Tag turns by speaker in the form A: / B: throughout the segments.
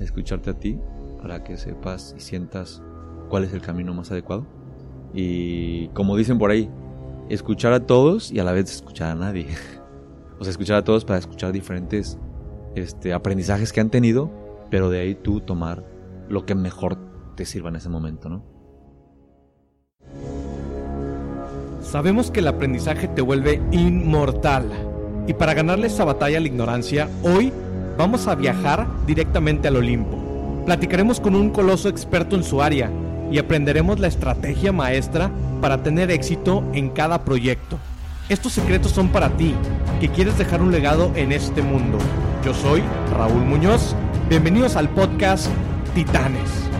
A: Escucharte a ti para que sepas y sientas cuál es el camino más adecuado. Y como dicen por ahí, escuchar a todos y a la vez escuchar a nadie. o sea, escuchar a todos para escuchar diferentes este, aprendizajes que han tenido, pero de ahí tú tomar lo que mejor te sirva en ese momento, ¿no?
B: Sabemos que el aprendizaje te vuelve inmortal. Y para ganarle esta batalla a la ignorancia, hoy vamos a viajar directamente al Olimpo. Platicaremos con un coloso experto en su área y aprenderemos la estrategia maestra para tener éxito en cada proyecto. Estos secretos son para ti, que quieres dejar un legado en este mundo. Yo soy Raúl Muñoz. Bienvenidos al podcast Titanes.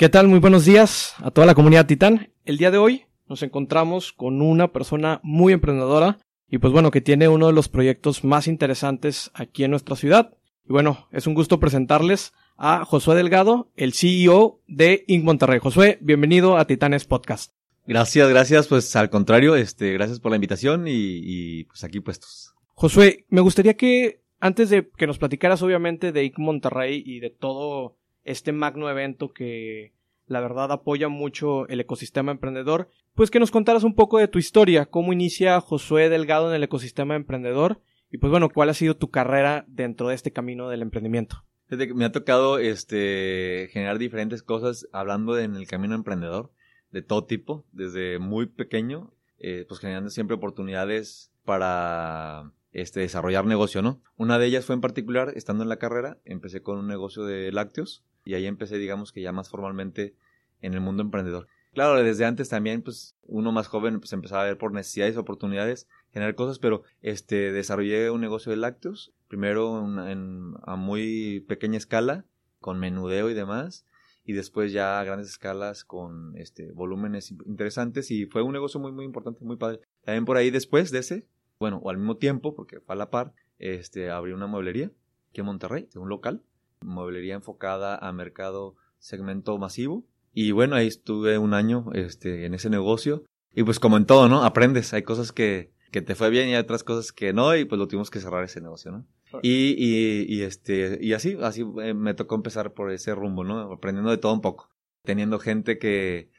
B: ¿Qué tal? Muy buenos días a toda la comunidad Titán. El día de hoy nos encontramos con una persona muy emprendedora y pues bueno, que tiene uno de los proyectos más interesantes aquí en nuestra ciudad. Y bueno, es un gusto presentarles a Josué Delgado, el CEO de Inc. Monterrey. Josué, bienvenido a Titanes Podcast.
A: Gracias, gracias, pues al contrario, este, gracias por la invitación y, y pues aquí puestos.
B: Josué, me gustaría que antes de que nos platicaras obviamente de Inc. Monterrey y de todo este magno evento que la verdad apoya mucho el ecosistema emprendedor, pues que nos contaras un poco de tu historia, cómo inicia Josué Delgado en el ecosistema emprendedor y pues bueno, cuál ha sido tu carrera dentro de este camino del emprendimiento.
A: Me ha tocado este generar diferentes cosas hablando en el camino emprendedor de todo tipo, desde muy pequeño, eh, pues generando siempre oportunidades para este, desarrollar negocio, ¿no? Una de ellas fue en particular, estando en la carrera, empecé con un negocio de lácteos y ahí empecé, digamos que ya más formalmente en el mundo emprendedor. Claro, desde antes también, pues, uno más joven, pues, empezaba a ver por necesidades, oportunidades, generar cosas, pero, este, desarrollé un negocio de lácteos, primero en, a muy pequeña escala, con menudeo y demás, y después ya a grandes escalas con, este, volúmenes interesantes, y fue un negocio muy, muy importante, muy padre. También por ahí después de ese, bueno, o al mismo tiempo, porque fue a la par, este, abrí una mueblería, aquí en Monterrey, un local, mueblería enfocada a mercado segmento masivo, y bueno, ahí estuve un año este, en ese negocio. Y pues como en todo, ¿no? Aprendes. Hay cosas que, que te fue bien y hay otras cosas que no. Y pues lo tuvimos que cerrar ese negocio, ¿no? Y, y, y, este, y así, así eh, me tocó empezar por ese rumbo, ¿no? Aprendiendo de todo un poco. Teniendo gente que,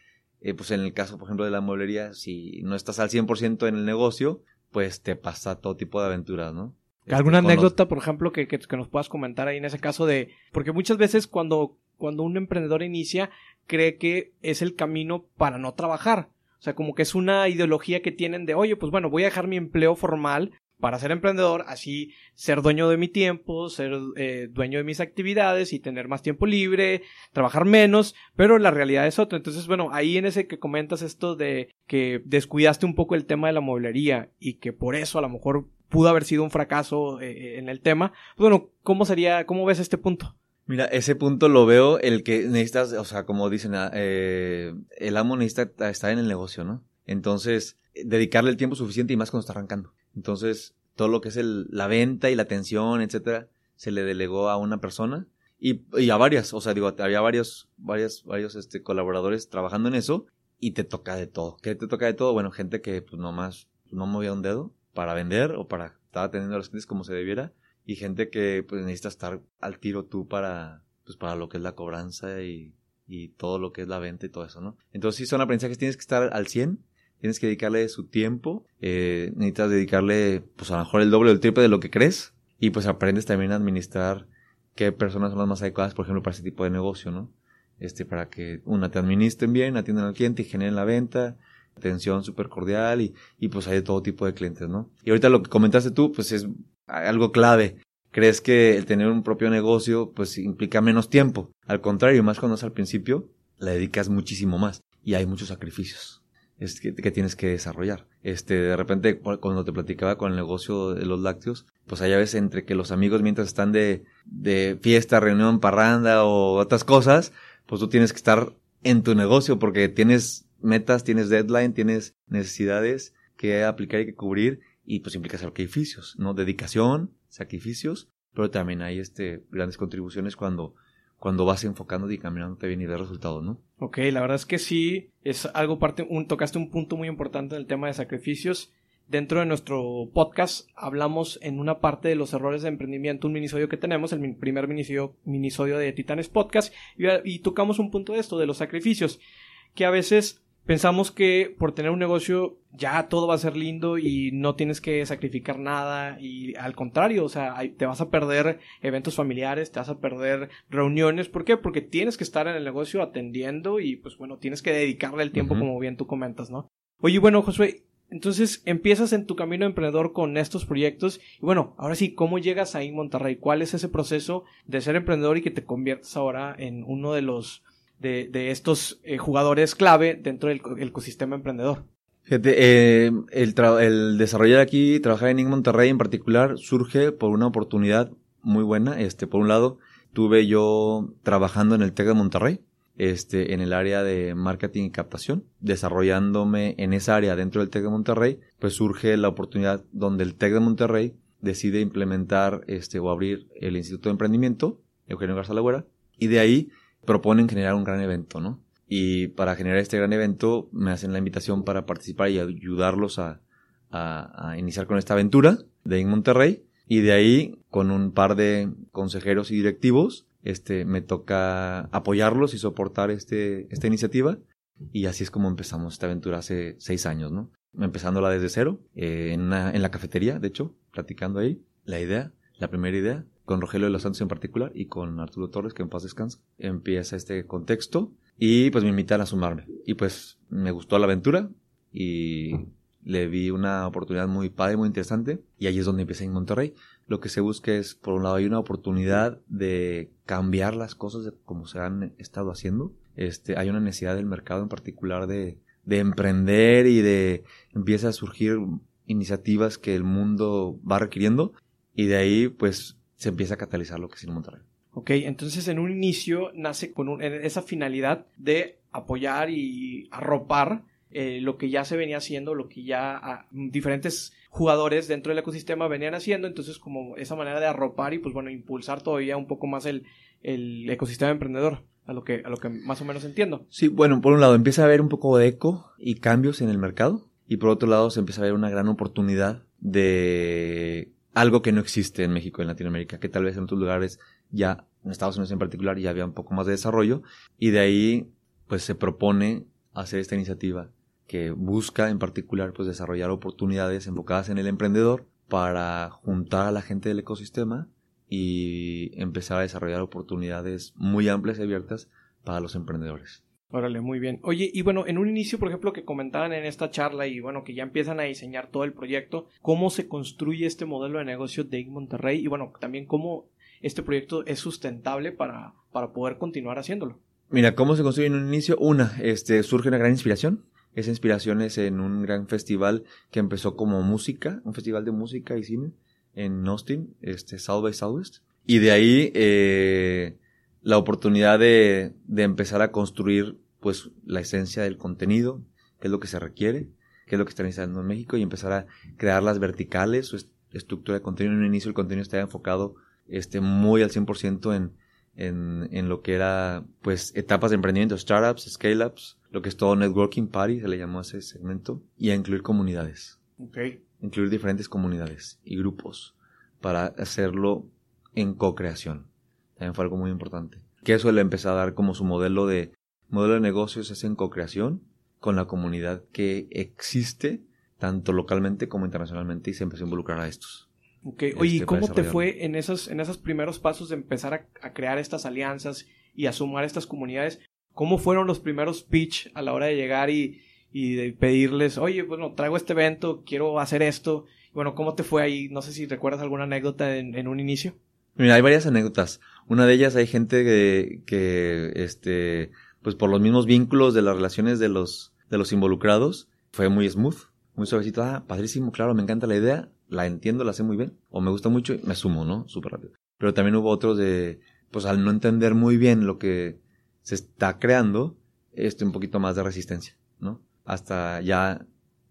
A: eh, pues en el caso, por ejemplo, de la mueblería, si no estás al 100% en el negocio, pues te pasa todo tipo de aventuras, ¿no?
B: ¿Alguna este, anécdota, por ejemplo, que, que, que, nos puedas comentar ahí en ese caso de... Porque muchas veces cuando, cuando un emprendedor inicia, cree que es el camino para no trabajar. O sea, como que es una ideología que tienen de, oye, pues bueno, voy a dejar mi empleo formal para ser emprendedor, así ser dueño de mi tiempo, ser eh, dueño de mis actividades y tener más tiempo libre, trabajar menos, pero la realidad es otra. Entonces, bueno, ahí en ese que comentas esto de que descuidaste un poco el tema de la mueblería y que por eso a lo mejor pudo haber sido un fracaso eh, en el tema, pues bueno, ¿cómo sería, cómo ves este punto?
A: Mira, ese punto lo veo, el que necesitas, o sea, como dicen, ah, eh, el amo necesita estar en el negocio, ¿no? Entonces, dedicarle el tiempo suficiente y más cuando está arrancando. Entonces, todo lo que es el, la venta y la atención, etcétera, se le delegó a una persona y, a varias, o sea, digo, había varios, varios, varios este, colaboradores trabajando en eso y te toca de todo. ¿Qué te toca de todo? Bueno, gente que pues nomás no movía un dedo para vender o para estar atendiendo a los clientes como se debiera y gente que pues necesita estar al tiro tú para pues para lo que es la cobranza y, y todo lo que es la venta y todo eso, ¿no? Entonces sí son aprendizajes, tienes que estar al 100, tienes que dedicarle su tiempo, eh, necesitas dedicarle pues a lo mejor el doble o el triple de lo que crees y pues aprendes también a administrar qué personas son las más adecuadas, por ejemplo, para ese tipo de negocio, ¿no? Este, para que una te administren bien, atiendan al cliente y generen la venta, atención súper cordial y, y pues hay todo tipo de clientes, ¿no? Y ahorita lo que comentaste tú, pues es algo clave. ¿Crees que el tener un propio negocio pues implica menos tiempo? Al contrario, más cuando es al principio, la dedicas muchísimo más y hay muchos sacrificios es que, tienes que desarrollar. Este, de repente, cuando te platicaba con el negocio de los lácteos, pues hay a veces entre que los amigos mientras están de, de fiesta, reunión, parranda o otras cosas, pues tú tienes que estar en tu negocio porque tienes metas, tienes deadline, tienes necesidades que aplicar y que cubrir y pues implica sacrificios, ¿no? Dedicación, sacrificios, pero también hay este grandes contribuciones cuando cuando vas enfocando y caminándote bien y ves resultados, ¿no?
B: Ok, la verdad es que sí, es algo parte, un, tocaste un punto muy importante en el tema de sacrificios. Dentro de nuestro podcast hablamos en una parte de los errores de emprendimiento, un minisodio que tenemos, el primer minisodio, minisodio de Titanes Podcast, y tocamos un punto de esto, de los sacrificios, que a veces Pensamos que por tener un negocio ya todo va a ser lindo y no tienes que sacrificar nada y al contrario, o sea, te vas a perder eventos familiares, te vas a perder reuniones. ¿Por qué? Porque tienes que estar en el negocio atendiendo y pues bueno, tienes que dedicarle el tiempo como bien tú comentas, ¿no? Oye, bueno, Josué, entonces empiezas en tu camino emprendedor con estos proyectos y bueno, ahora sí, ¿cómo llegas ahí en Monterrey? ¿Cuál es ese proceso de ser emprendedor y que te conviertes ahora en uno de los de, estos eh, jugadores clave dentro del ecosistema emprendedor.
A: Eh, el, el, desarrollar aquí, trabajar en Monterrey en particular, surge por una oportunidad muy buena. Este, por un lado, tuve yo trabajando en el TEC de Monterrey, este, en el área de marketing y captación, desarrollándome en esa área dentro del TEC de Monterrey, pues surge la oportunidad donde el TEC de Monterrey decide implementar este, o abrir el Instituto de Emprendimiento, Eugenio Garza Lagüera, y de ahí proponen generar un gran evento, ¿no? Y para generar este gran evento me hacen la invitación para participar y ayudarlos a, a, iniciar con esta aventura de en Monterrey. Y de ahí, con un par de consejeros y directivos, este, me toca apoyarlos y soportar este, esta iniciativa. Y así es como empezamos esta aventura hace seis años, ¿no? Empezándola desde cero, eh, en, en la cafetería, de hecho, platicando ahí, la idea, la primera idea, con Rogelio de los Santos en particular y con Arturo Torres, que en paz descansa. Empieza este contexto y pues me invitan a sumarme. Y pues me gustó la aventura y le vi una oportunidad muy padre, muy interesante. Y ahí es donde empecé en Monterrey. Lo que se busca es, por un lado, hay una oportunidad de cambiar las cosas como se han estado haciendo. Este, hay una necesidad del mercado en particular de, de emprender y de empieza a surgir iniciativas que el mundo va requiriendo. Y de ahí, pues, se empieza a catalizar lo que es en Monterrey.
B: Ok, entonces en un inicio nace con esa finalidad de apoyar y arropar eh, lo que ya se venía haciendo, lo que ya ah, diferentes jugadores dentro del ecosistema venían haciendo, entonces como esa manera de arropar y pues bueno, impulsar todavía un poco más el, el ecosistema emprendedor, a lo, que, a lo que más o menos entiendo.
A: Sí, bueno, por un lado empieza a haber un poco de eco y cambios en el mercado y por otro lado se empieza a ver una gran oportunidad de algo que no existe en México en Latinoamérica, que tal vez en otros lugares ya, en Estados Unidos en particular, ya había un poco más de desarrollo, y de ahí, pues se propone hacer esta iniciativa que busca en particular, pues desarrollar oportunidades enfocadas en el emprendedor para juntar a la gente del ecosistema y empezar a desarrollar oportunidades muy amplias y abiertas para los emprendedores.
B: Órale, muy bien. Oye, y bueno, en un inicio, por ejemplo, que comentaban en esta charla y bueno, que ya empiezan a diseñar todo el proyecto, cómo se construye este modelo de negocio de Monterrey y bueno, también cómo este proyecto es sustentable para, para poder continuar haciéndolo.
A: Mira, ¿cómo se construye en un inicio? Una, este, surge una gran inspiración. Esa inspiración es en un gran festival que empezó como música, un festival de música y cine en Austin, este, South by Southwest. Y de ahí, eh, la oportunidad de, de empezar a construir pues la esencia del contenido, qué es lo que se requiere, qué es lo que está necesitando en México y empezar a crear las verticales, su estructura de contenido. En un inicio el contenido estaba enfocado este, muy al 100% en, en, en lo que era pues etapas de emprendimiento, startups, scale-ups, lo que es todo networking party, se le llamó a ese segmento, y a incluir comunidades.
B: Okay.
A: Incluir diferentes comunidades y grupos para hacerlo en co-creación. También fue algo muy importante. Que eso le empezó a dar como su modelo de modelo de negocios es en co-creación con la comunidad que existe tanto localmente como internacionalmente y se empezó a involucrar a estos.
B: Ok, oye, ¿y este, cómo te fue en esos, en esos primeros pasos de empezar a, crear estas alianzas y a sumar estas comunidades? ¿Cómo fueron los primeros pitch a la hora de llegar y, y de pedirles, oye, bueno, traigo este evento, quiero hacer esto? Bueno, ¿cómo te fue ahí? No sé si recuerdas alguna anécdota en, en un inicio.
A: Mira, hay varias anécdotas. Una de ellas hay gente que, que este, pues por los mismos vínculos de las relaciones de los, de los involucrados, fue muy smooth, muy suavecito. Ah, padrísimo, claro, me encanta la idea, la entiendo, la sé muy bien, o me gusta mucho y me sumo, ¿no? Súper rápido. Pero también hubo otros de, pues al no entender muy bien lo que se está creando, este un poquito más de resistencia, ¿no? Hasta ya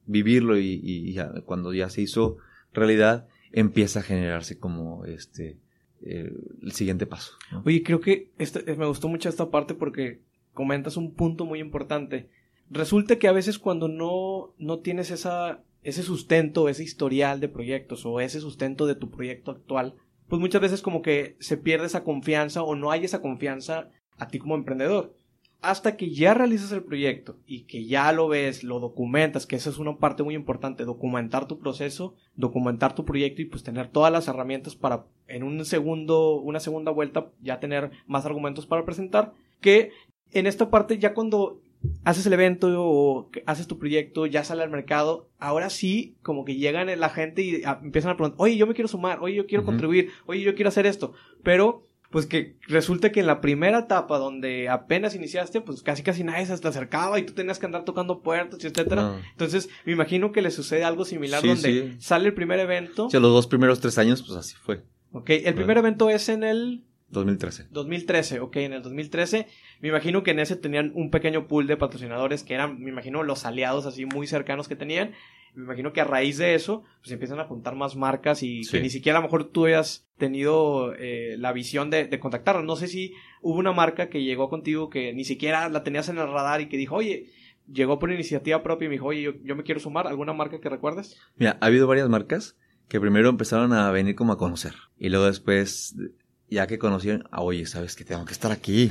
A: vivirlo y, ya, cuando ya se hizo realidad, empieza a generarse como este el siguiente paso.
B: Oye, creo que me gustó mucho esta parte porque comentas un punto muy importante. Resulta que a veces cuando no, no tienes esa, ese sustento, ese historial de proyectos o ese sustento de tu proyecto actual, pues muchas veces como que se pierde esa confianza o no hay esa confianza a ti como emprendedor. Hasta que ya realizas el proyecto y que ya lo ves, lo documentas, que esa es una parte muy importante, documentar tu proceso, documentar tu proyecto y pues tener todas las herramientas para en un segundo, una segunda vuelta ya tener más argumentos para presentar, que en esta parte ya cuando haces el evento o haces tu proyecto, ya sale al mercado, ahora sí como que llegan la gente y empiezan a preguntar, oye, yo me quiero sumar, oye, yo quiero contribuir, oye, yo quiero hacer esto, pero pues que resulta que en la primera etapa donde apenas iniciaste, pues casi casi nadie se te acercaba y tú tenías que andar tocando puertas, etcétera. Entonces, me imagino que le sucede algo similar donde sale el primer evento.
A: Sí, los dos primeros tres años, pues así fue.
B: Ok, el primer evento es en el
A: 2013.
B: 2013, ok, en el 2013. Me imagino que en ese tenían un pequeño pool de patrocinadores que eran, me imagino, los aliados así muy cercanos que tenían me imagino que a raíz de eso, pues empiezan a juntar más marcas y que ni siquiera a lo mejor tú hayas tenido eh, la visión de, de contactarlas. No sé si hubo una marca que llegó contigo que ni siquiera la tenías en el radar y que dijo, oye, llegó por iniciativa propia y me dijo, oye, yo, yo me quiero sumar. ¿Alguna marca que recuerdes?
A: Mira, ha habido varias marcas que primero empezaron a venir como a conocer y luego después, ya que conocieron, ah, oye, sabes que tengo que estar aquí.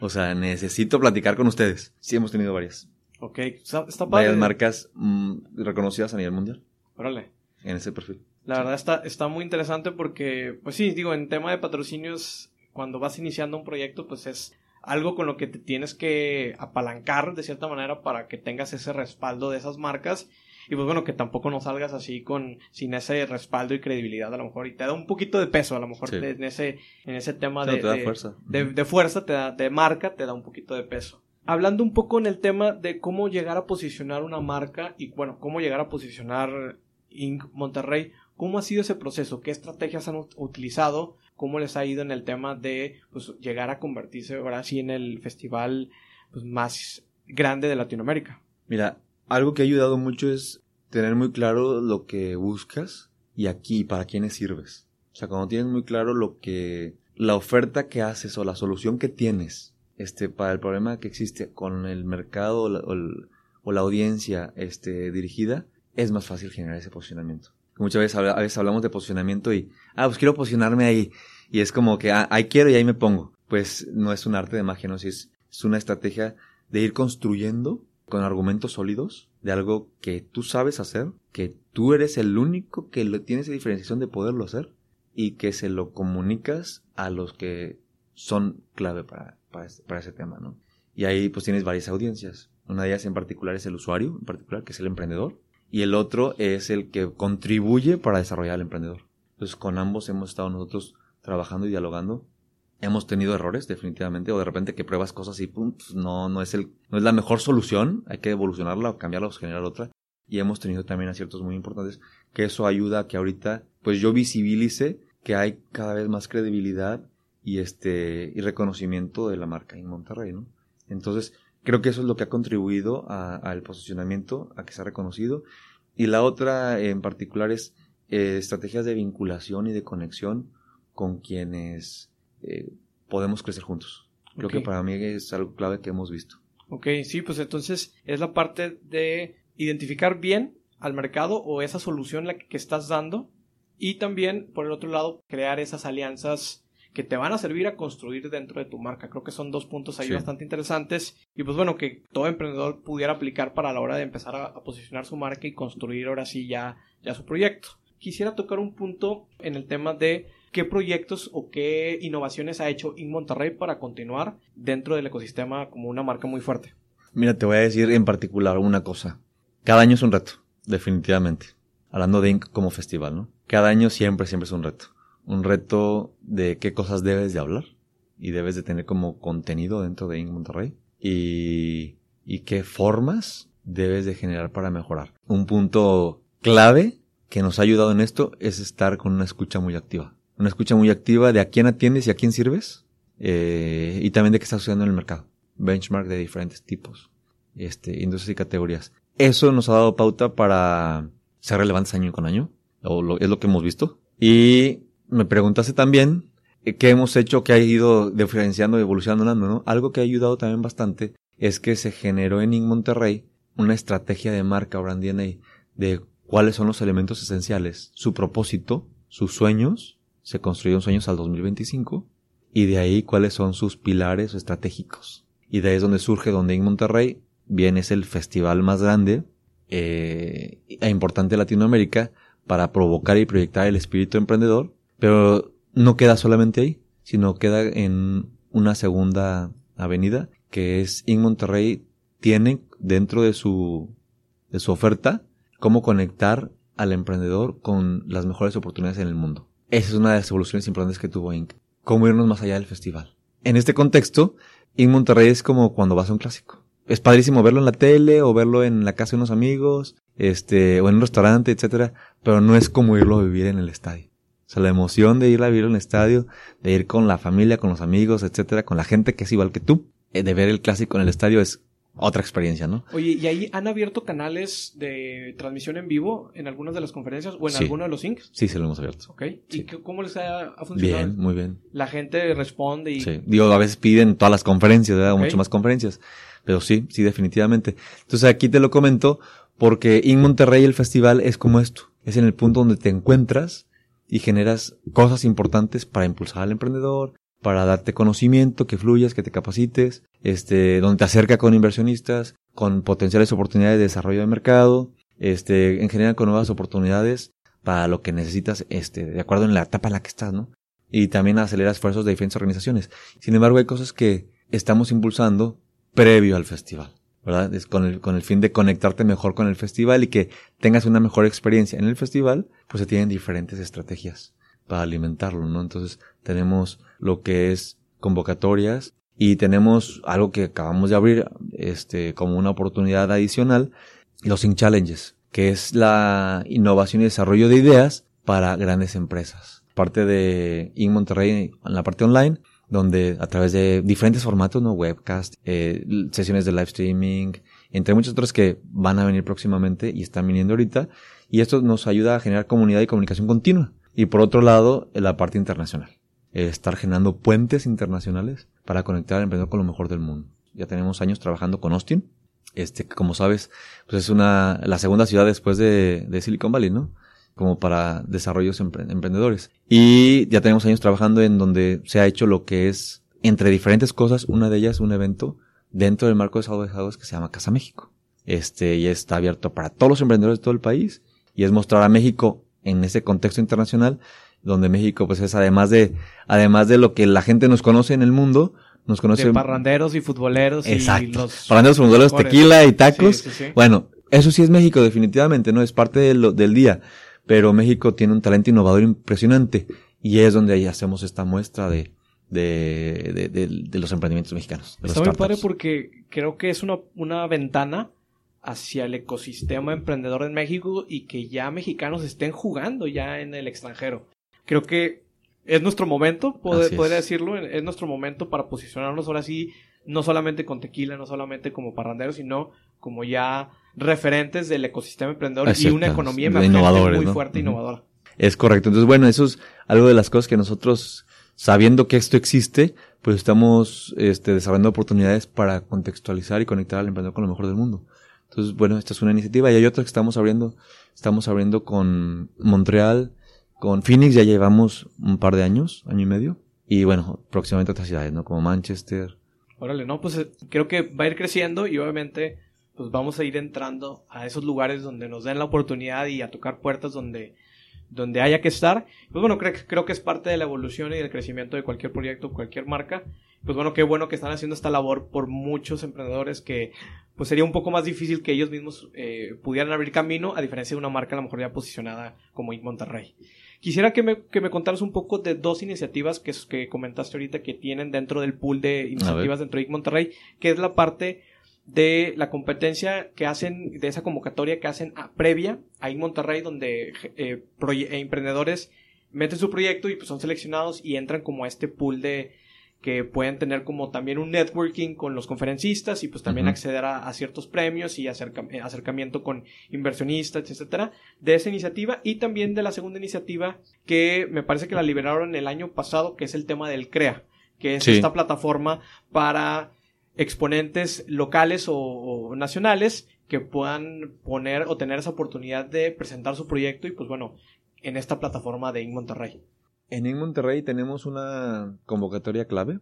A: O sea, necesito platicar con ustedes. Sí, hemos tenido varias.
B: Ok, está, padre.
A: Varias marcas mm, reconocidas a nivel mundial.
B: Órale.
A: En ese perfil.
B: La verdad está, está muy interesante porque, pues sí, digo, en tema de patrocinios, cuando vas iniciando un proyecto, pues es algo con lo que te tienes que apalancar de cierta manera para que tengas ese respaldo de esas marcas y pues bueno que tampoco no salgas así con sin ese respaldo y credibilidad a lo mejor y te da un poquito de peso a lo mejor en ese en ese tema de,
A: de, fuerza.
B: De, fuerza te da de marca te da un poquito de peso hablando un poco en el tema de cómo llegar a posicionar una marca y bueno, cómo llegar a posicionar Inc. Monterrey, ¿cómo ha sido ese proceso? ¿Qué estrategias han utilizado? ¿Cómo les ha ido en el tema de pues, llegar a convertirse ahora sí en el festival pues, más grande de Latinoamérica?
A: Mira, algo que ha ayudado mucho es tener muy claro lo que buscas y aquí para quiénes sirves. O sea, cuando tienes muy claro lo que la oferta que haces o la solución que tienes este, para el problema que existe con el mercado o la, audiencia este, dirigida, es más fácil generar ese posicionamiento. Muchas veces, a veces hablamos de posicionamiento y, ah, pues quiero posicionarme ahí. Y es como que, ah, ahí quiero y ahí me pongo. Pues no es un arte de magia, no, es, es una estrategia de ir construyendo con argumentos sólidos de algo que tú sabes hacer, que tú eres el único que lo, tiene esa diferenciación de poderlo hacer y que se lo comunicas a los que son clave para, para, ese tema, ¿no? Y ahí pues tienes varias audiencias. Una de ellas en particular es el usuario, en particular, que es el emprendedor. Y el otro es el que contribuye para desarrollar al emprendedor. Entonces con ambos hemos estado nosotros trabajando y dialogando. Hemos tenido errores, definitivamente, o de repente que pruebas cosas y pum, pues, no, no, es el, no es la mejor solución, hay que evolucionarla o cambiarla o generar otra. Y hemos tenido también aciertos muy importantes, que eso ayuda a que ahorita, pues yo visibilice que hay cada vez más credibilidad y este y reconocimiento de la marca en Monterrey, ¿no? Entonces, creo que eso es lo que ha contribuido al posicionamiento, a que sea reconocido. Y la otra en particular es eh, estrategias de vinculación y de conexión con quienes eh, podemos crecer juntos. Creo que para mí es algo clave que hemos visto.
B: Ok, sí, pues entonces es la parte de identificar bien al mercado o esa solución la que estás dando y también, por el otro lado, crear esas alianzas que te van a servir a construir dentro de tu marca. Creo que son dos puntos ahí bastante interesantes y pues bueno, que todo emprendedor pudiera aplicar para la hora de empezar a, posicionar su marca y construir ahora sí ya, ya su proyecto. Quisiera tocar un punto en el tema de qué proyectos o qué innovaciones ha hecho In Monterrey para continuar dentro del ecosistema como una marca muy fuerte.
A: Mira, te voy a decir en particular una cosa. Cada año es un reto, definitivamente. Hablando de Inc como festival, ¿no? Cada año siempre, siempre es un reto un reto de qué cosas debes de hablar y debes de tener como contenido dentro de Inc. Monterrey. y qué formas debes de generar para mejorar. Un punto clave que nos ha ayudado en esto es estar con una escucha muy activa. Una escucha muy activa de a quién atiendes y a quién sirves eh, y también de qué está sucediendo en el mercado. Benchmark de diferentes tipos, este, industrias y categorías. Eso nos ha dado pauta para ser relevantes año con año, o es lo que hemos visto. Y me preguntaste también eh, qué hemos hecho que ha ido diferenciando evolucionando, ¿no? Algo que ha ayudado también bastante es que se generó en In Monterrey una estrategia de marca brand DNA de cuáles son los elementos esenciales, su propósito, sus sueños, se construyeron sueños al 2025, y de ahí cuáles son sus pilares estratégicos. Y de ahí es donde surge, donde en Monterrey viene es el festival más grande eh, e importante de Latinoamérica para provocar y proyectar el espíritu emprendedor, pero no queda solamente ahí, sino queda en una segunda avenida que es In Monterrey tiene dentro de su, de su oferta cómo conectar al emprendedor con las mejores oportunidades en el mundo. Esa es una de las evoluciones importantes que tuvo Inc. Cómo irnos más allá del festival. En este contexto, Inc. Monterrey es como cuando vas a un clásico. Es padrísimo verlo en la tele o verlo en la casa de unos amigos, este, o en un restaurante, etcétera, pero no es como irlo a vivir en el estadio. O sea, la emoción de ir a vivir en el estadio, de ir con la familia, con los amigos, etcétera, con la gente que es igual que tú, eh, de ver el clásico en el estadio es otra experiencia, ¿no?
B: Oye, ¿y ahí han abierto canales de transmisión en vivo en algunas de las conferencias o en alguno de los Incs?
A: Sí, se lo hemos abierto.
B: Ok. ¿Y cómo les ha, funcionado?
A: Bien, muy bien.
B: La gente responde y...
A: Sí, digo, a veces piden todas las conferencias, ¿verdad? Mucho más conferencias. Pero sí, sí, definitivamente. Entonces aquí te lo comento porque en Monterrey el festival es como esto. Es en el punto donde te encuentras y generas cosas importantes para impulsar al emprendedor, para darte conocimiento, que fluyas, que te capacites, este, donde te acerca con inversionistas, con potenciales oportunidades de desarrollo de mercado, este, en general con nuevas oportunidades para lo que necesitas, este, de acuerdo en la etapa en la que estás, ¿no? Y también acelera esfuerzos de diferentes organizaciones. Sin embargo, hay cosas que estamos impulsando previo al festival, ¿verdad? Con el, con el fin de conectarte mejor con el festival y que tengas una mejor experiencia en el festival, pues se tienen diferentes estrategias para alimentarlo, ¿no? Entonces tenemos lo que es convocatorias y tenemos algo que acabamos de abrir, este, como una oportunidad adicional, los In Challenges, que es la innovación y desarrollo de ideas para grandes empresas. Parte de In Monterrey, en la parte online, donde a través de diferentes formatos, ¿no? Webcast, eh, sesiones de live streaming, entre muchos otros que van a venir próximamente y están viniendo ahorita. Y esto nos ayuda a generar comunidad y comunicación continua. Y por otro lado, la parte internacional. estar generando puentes internacionales para conectar al emprendedor con lo mejor del mundo. Ya tenemos años trabajando con Austin. Este, como sabes, pues es una, la segunda ciudad después de, de Silicon Valley, ¿no? Como para desarrollos emprendedores. Y ya tenemos años trabajando en donde se ha hecho lo que es, entre diferentes cosas, una de ellas un evento dentro del marco de de que se llama Casa México. Este, y está abierto para todos los emprendedores de todo el país. Y es mostrar a México en ese contexto internacional, donde México pues es además de, además de lo que la gente nos conoce en el mundo, nos conoce...
B: De parranderos y futboleros
A: Exacto. y los... Parranderos, futboleros, tequila y tacos. Bueno, eso sí es México definitivamente, ¿no? Es parte de del día. Pero México tiene un talento innovador impresionante y es donde ahí hacemos esta muestra de, de, de, de, los emprendimientos mexicanos.
B: Está muy padre porque creo que es una, una ventana hacia el ecosistema emprendedor en México y que ya mexicanos estén jugando ya en el extranjero. Creo que es nuestro momento, podría decirlo, es nuestro momento para posicionarnos ahora sí, no solamente con tequila, no solamente como parranderos, sino como ya referentes del ecosistema emprendedor y una economía muy fuerte e innovadora.
A: Es correcto. Entonces, bueno, eso es algo de las cosas que nosotros, sabiendo que esto existe, pues estamos este, desarrollando oportunidades para contextualizar y conectar al emprendedor con lo mejor del mundo. Entonces, bueno, esta es una iniciativa y hay otra que estamos abriendo. Estamos abriendo con Montreal, con Phoenix ya llevamos un par de años, año y medio. Y bueno, próximamente otras ciudades, ¿no? Como Manchester.
B: Órale, no, pues eh, creo que va a ir creciendo y obviamente pues vamos a ir entrando a esos lugares donde nos den la oportunidad y a tocar puertas donde, donde haya que estar. Pues bueno, creo, creo que es parte de la evolución y del crecimiento de cualquier proyecto, cualquier marca. Pues bueno, qué bueno que están haciendo esta labor por muchos emprendedores que pues sería un poco más difícil que ellos mismos eh, pudieran abrir camino, a diferencia de una marca a lo mejor ya posicionada como Inc. Monterrey. Quisiera que me, que me contaras un poco de dos iniciativas que, que comentaste ahorita que tienen dentro del pool de iniciativas dentro de Inc. Monterrey, que es la parte de la competencia que hacen, de esa convocatoria que hacen previa a Inc. Monterrey, donde eh, eh, emprendedores meten su proyecto y pues son seleccionados y entran como a este pool de, que pueden tener como también un networking con los conferencistas y pues también acceder a, ciertos premios y eh, acercamiento con inversionistas, etcétera, de esa iniciativa y también de la segunda iniciativa que me parece que la liberaron el año pasado, que es el tema del CREA, que es esta plataforma para exponentes locales o, nacionales que puedan poner o tener esa oportunidad de presentar su proyecto y pues bueno, en esta plataforma de In Monterrey.
A: En In Monterrey tenemos una convocatoria clave.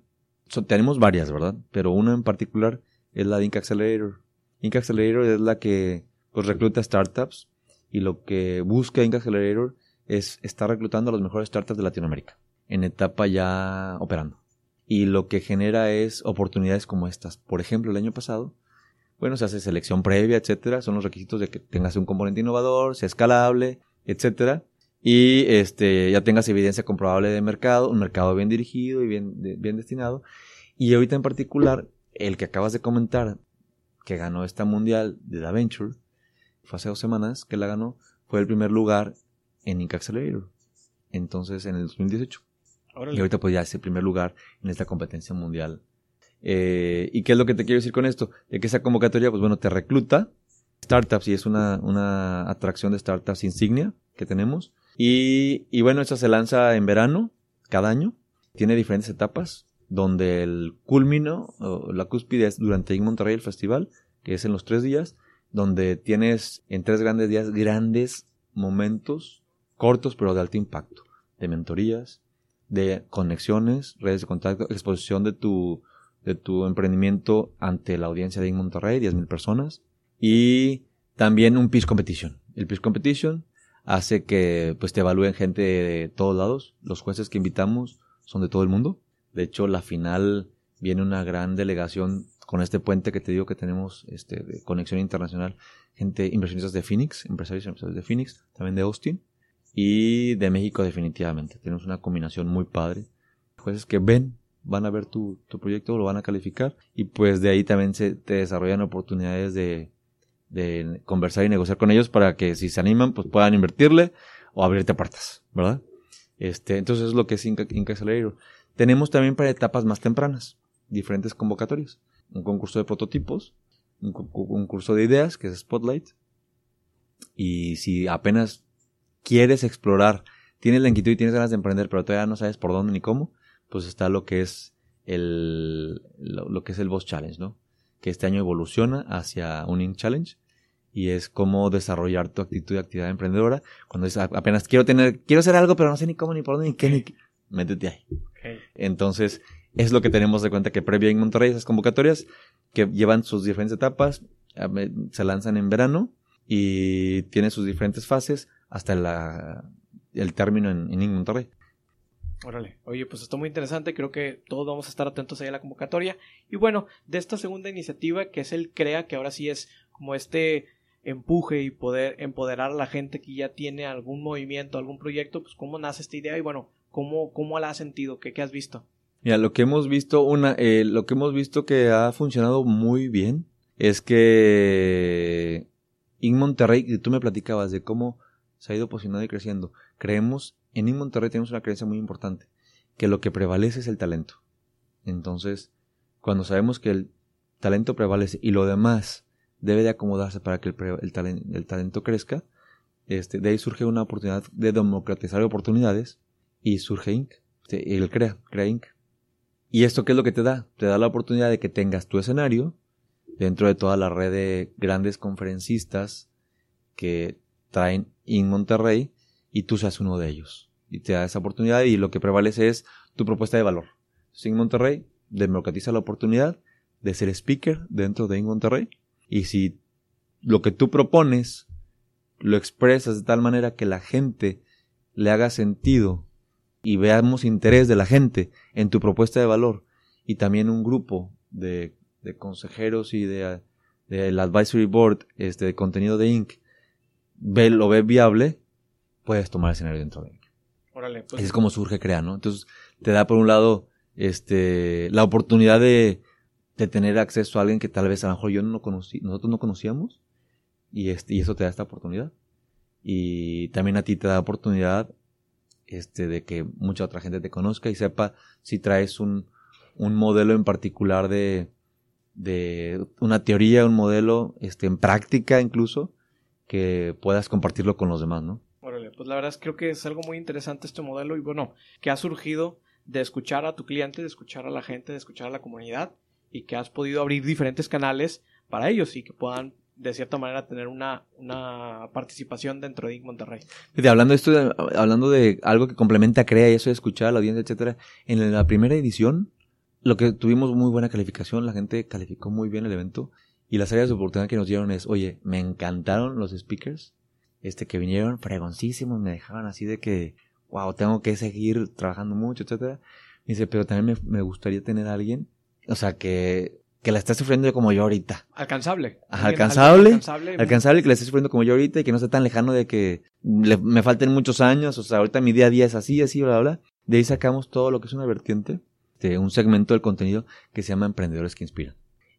A: tenemos varias, ¿verdad? Pero una en particular es la de Inc. Accelerator. Inc. Accelerator es la que pues, recluta startups y lo que busca Inc. Accelerator es estar reclutando a los mejores startups de Latinoamérica en etapa ya operando. Y lo que genera es oportunidades como estas. Por ejemplo, el año pasado, bueno, se hace selección previa, etcétera. Son los requisitos de que tengas un componente innovador, sea escalable, etcétera y este, ya tengas evidencia comprobable de mercado, un mercado bien dirigido y bien, bien destinado. Y ahorita en particular, el que acabas de comentar, que ganó esta mundial de Da Venture, fue hace dos semanas que la ganó, fue el primer lugar en Inca Accelerator. Entonces, en el 2018. Y ahorita pues ya es el primer lugar en esta competencia mundial. Eh, ¿Y qué es lo que te quiero decir con esto? De que esa convocatoria, pues bueno, te recluta startups y es una, una atracción de startups insignia que tenemos y, y bueno, esta se lanza en verano, cada año. Tiene diferentes etapas, donde el culmino, o la cúspide es durante Monterrey el festival, que es en los tres días, donde tienes en tres grandes días grandes momentos cortos pero de alto impacto, de mentorías, de conexiones, redes de contacto, exposición de tu, de tu emprendimiento ante la audiencia de In Monterrey, 10.000 personas, y también un Peace Competition. El Peace Competition hace que pues te evalúen gente de todos lados. Los jueces que invitamos son de todo el mundo. De hecho, la final viene una gran delegación con este puente que te digo que tenemos este, de conexión internacional. Gente, inversionistas de Phoenix, empresarios y empresarios de Phoenix, también de Austin y de México definitivamente. Tenemos una combinación muy padre. Jueces que ven, van a ver tu, tu proyecto, lo van a calificar y pues de ahí también se te desarrollan oportunidades de de conversar y negociar con ellos para que si se animan, pues puedan invertirle o abrirte puertas, ¿verdad? Este, entonces es lo que es Inca. Tenemos también para etapas más tempranas, diferentes convocatorias. Un concurso de prototipos, un concurso de ideas, que es Spotlight. Y si apenas quieres explorar, tienes la inquietud y tienes ganas de emprender, pero todavía no sabes por dónde ni cómo, pues está lo que es el, lo, que es el Boss Challenge, ¿no? Que este año evoluciona hacia un Inc Challenge y es cómo desarrollar tu actitud de actividad emprendedora. Cuando dices, apenas quiero tener, quiero hacer algo, pero no sé ni cómo, ni por dónde, ni qué, ni métete ahí. Entonces, es lo que tenemos de cuenta que previo en Monterrey, esas convocatorias que llevan sus diferentes etapas, se lanzan en verano y tienen sus diferentes fases hasta la, el término en, en Monterrey.
B: Órale, oye, pues está muy interesante, creo que todos vamos a estar atentos ahí a la convocatoria. Y bueno, de esta segunda iniciativa, que es el CREA, que ahora sí es como este empuje y poder empoderar a la gente que ya tiene algún movimiento, algún proyecto, pues cómo nace esta idea y bueno, cómo, cómo la has sentido, qué, qué has visto.
A: Mira, lo que hemos visto, una, eh, lo que hemos visto que ha funcionado muy bien es que en Monterrey, tú me platicabas de cómo se ha ido posicionando y creciendo. Creemos, en Monterrey tenemos una creencia muy importante, que lo que prevalece es el talento. Entonces, cuando sabemos que el talento prevalece y lo demás debe de acomodarse para que el, talento crezca. Este, de ahí surge una oportunidad de democratizar oportunidades y surge Inc. El crea, crea Inc. ¿Y esto qué es lo que te da? Te da la oportunidad de que tengas tu escenario dentro de toda la red de grandes conferencistas que traen en Monterrey y tú seas uno de ellos. Y te da esa oportunidad y lo que prevalece es tu propuesta de valor. Sin Monterrey democratiza la oportunidad de ser speaker dentro de In Monterrey y si lo que tú propones lo expresas de tal manera que la gente le haga sentido y veamos interés de la gente en tu propuesta de valor y también un grupo de, consejeros y de, del advisory board este, de contenido de Inc. Ve, lo ve viable, puedes tomar el escenario dentro de Inc.
B: Órale, pues.
A: Así es como surge Crea, ¿no? Entonces, te da por un lado, este, la oportunidad de, de tener acceso a alguien que tal vez a lo mejor yo no conocí, nosotros no conocíamos, y este, y eso te da esta oportunidad. Y también a ti te da oportunidad, este, de que mucha otra gente te conozca y sepa si traes un, un modelo en particular de, de una teoría, un modelo, este, en práctica incluso, que puedas compartirlo con los demás, ¿no?
B: Órale, pues la verdad es creo que es algo muy interesante este modelo y bueno, que ha surgido de escuchar a tu cliente, de escuchar a la gente, de escuchar a la comunidad y que has podido abrir diferentes canales para ellos y que puedan de cierta manera tener una, una participación dentro de Inc. Monterrey.
A: Hablando de esto, de- hablando de algo que complementa a Crea y eso de escuchar a la audiencia, etcétera, en la primera edición, lo que tuvimos muy buena calificación, la gente calificó muy bien el evento y las áreas de oportunidad que nos dieron es, oye, me encantaron los speakers, este que vinieron fregoncísimos, me dejaban así de que, wow, tengo que seguir trabajando mucho, etcétera. Me dice, pero también me, me gustaría tener a alguien, o sea, que, que la esté sufriendo como yo ahorita.
B: Alcanzable.
A: Ajá, alcanzable,
B: alcanzable.
A: alcanzable que le esté sufriendo como yo ahorita y que no esté tan lejano de que le- me falten muchos años, o sea, ahorita mi día a día es así, así, bla, bla, bla. De ahí sacamos todo lo que es una vertiente de un segmento del contenido que se llama Emprendedores que Inspiran.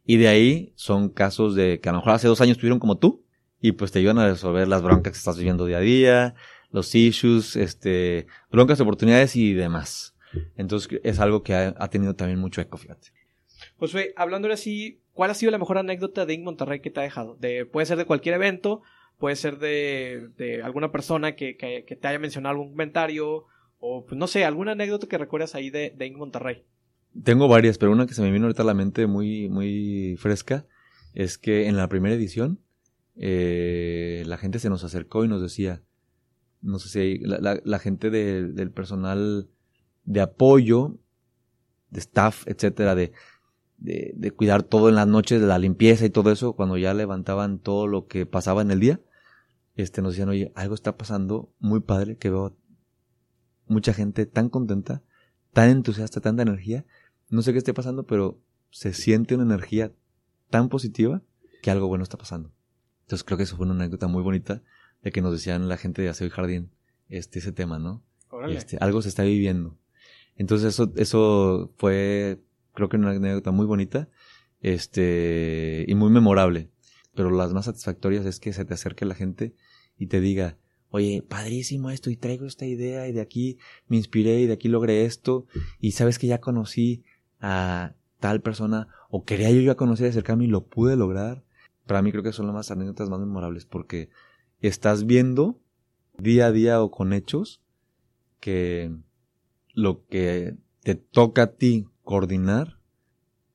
A: Y de ahí son casos de que a lo mejor hace dos años estuvieron como tú y pues te ayudan a resolver las broncas que estás viviendo día a día, los issues, este, broncas, oportunidades y demás. Entonces es algo que ha, tenido también mucho eco, fíjate.
B: Josué, hablando ahora sí, ¿cuál ha sido la mejor anécdota de Inc. Monterrey que te ha dejado? De, puede ser de cualquier evento, puede ser de, alguna persona que, que, que te haya mencionado algún comentario, o pues no sé, alguna anécdota que recuerdas ahí de, de. Monterrey.
A: Tengo varias, pero una que se me vino ahorita a la mente muy, muy fresca es que en la primera edición eh, la gente se nos acercó y nos decía, no sé si la, la- gente de- del personal de apoyo, de staff, etcétera, de, de, de cuidar todo en las noches, de la limpieza y todo eso, cuando ya levantaban todo lo que pasaba en el día, este, nos decían, oye, algo está pasando muy padre que veo mucha gente tan contenta, tan entusiasta, tanta energía, no sé qué esté pasando, pero se siente una energía tan positiva que algo bueno está pasando. Entonces creo que eso fue una anécdota muy bonita de que nos decían la gente de Aseo y Jardín este ese tema, ¿no? Este, algo se está viviendo. Entonces eso eso fue creo que una anécdota muy bonita, este y muy memorable. Pero las más satisfactorias es que se te acerque la gente y te diga, oye, padrísimo esto, y traigo esta idea, y de aquí me inspiré, y de aquí logré esto, y sabes que ya conocí a tal persona, o quería yo ya conocer, acercarme y lo pude lograr. Para mí creo que son las más anécdotas más memorables, porque estás viendo día a día o con hechos que lo que te toca a ti coordinar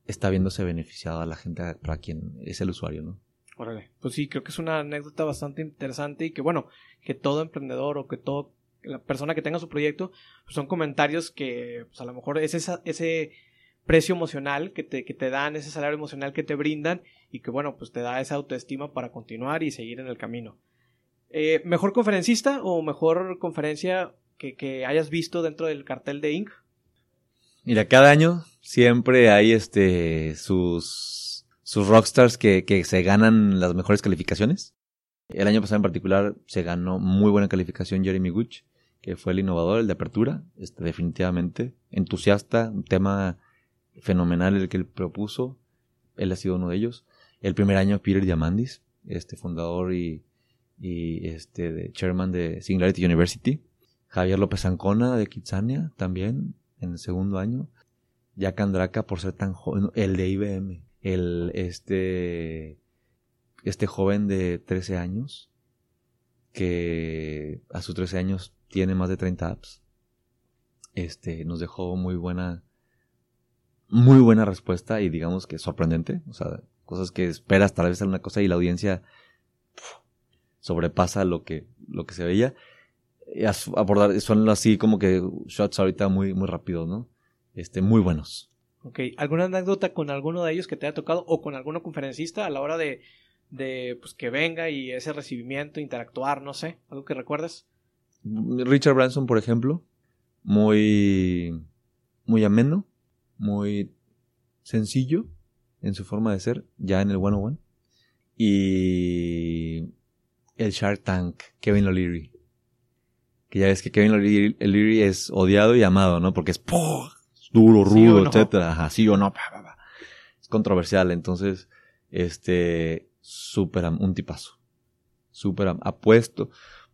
A: está viéndose beneficiado a la gente para quien es el usuario, ¿no?
B: Órale. Pues sí, creo que es una anécdota bastante interesante y que bueno, que todo emprendedor o que todo la persona que tenga su proyecto, pues son comentarios que pues a lo mejor es esa, ese precio emocional que te, que te dan, ese salario emocional que te brindan y que bueno, pues te da esa autoestima para continuar y seguir en el camino. Eh, ¿Mejor conferencista o mejor conferencia que, que hayas visto dentro del cartel de Inc?
A: Mira, cada año siempre hay este sus sus rockstars que, que se ganan las mejores calificaciones. El año pasado en particular se ganó muy buena calificación Jeremy Guch, que fue el innovador, el de apertura, este definitivamente entusiasta, un tema fenomenal el que él propuso. Él ha sido uno de ellos. El primer año Peter Diamandis, este fundador y, y este chairman de Singularity University. Javier López Ancona de Kitsania también en el segundo año. Jack Andraka por ser tan joven, el de IBM, el este este joven de 13 años que a sus 13 años tiene más de 30 apps. Este nos dejó muy buena muy buena respuesta y digamos que sorprendente, o sea, cosas que esperas tal vez alguna cosa y la audiencia pf, sobrepasa lo que lo que se veía y abordar, son así como que shots ahorita muy, muy rápidos, ¿no? Este, muy buenos.
B: Ok, ¿alguna anécdota con alguno de ellos que te haya tocado o con alguno conferencista a la hora de, de pues, que venga y ese recibimiento, interactuar, no sé, algo que recuerdes?
A: Richard Branson, por ejemplo, muy, muy ameno, muy sencillo en su forma de ser, ya en el one on one. y el Shark Tank, Kevin O'Leary. Que ya ves que Kevin O'Leary es odiado y amado, ¿no? Porque es duro, rudo, etcétera. Ajá, sí o no. Es controversial, entonces, este, súper, un tipazo. Súper apuesto,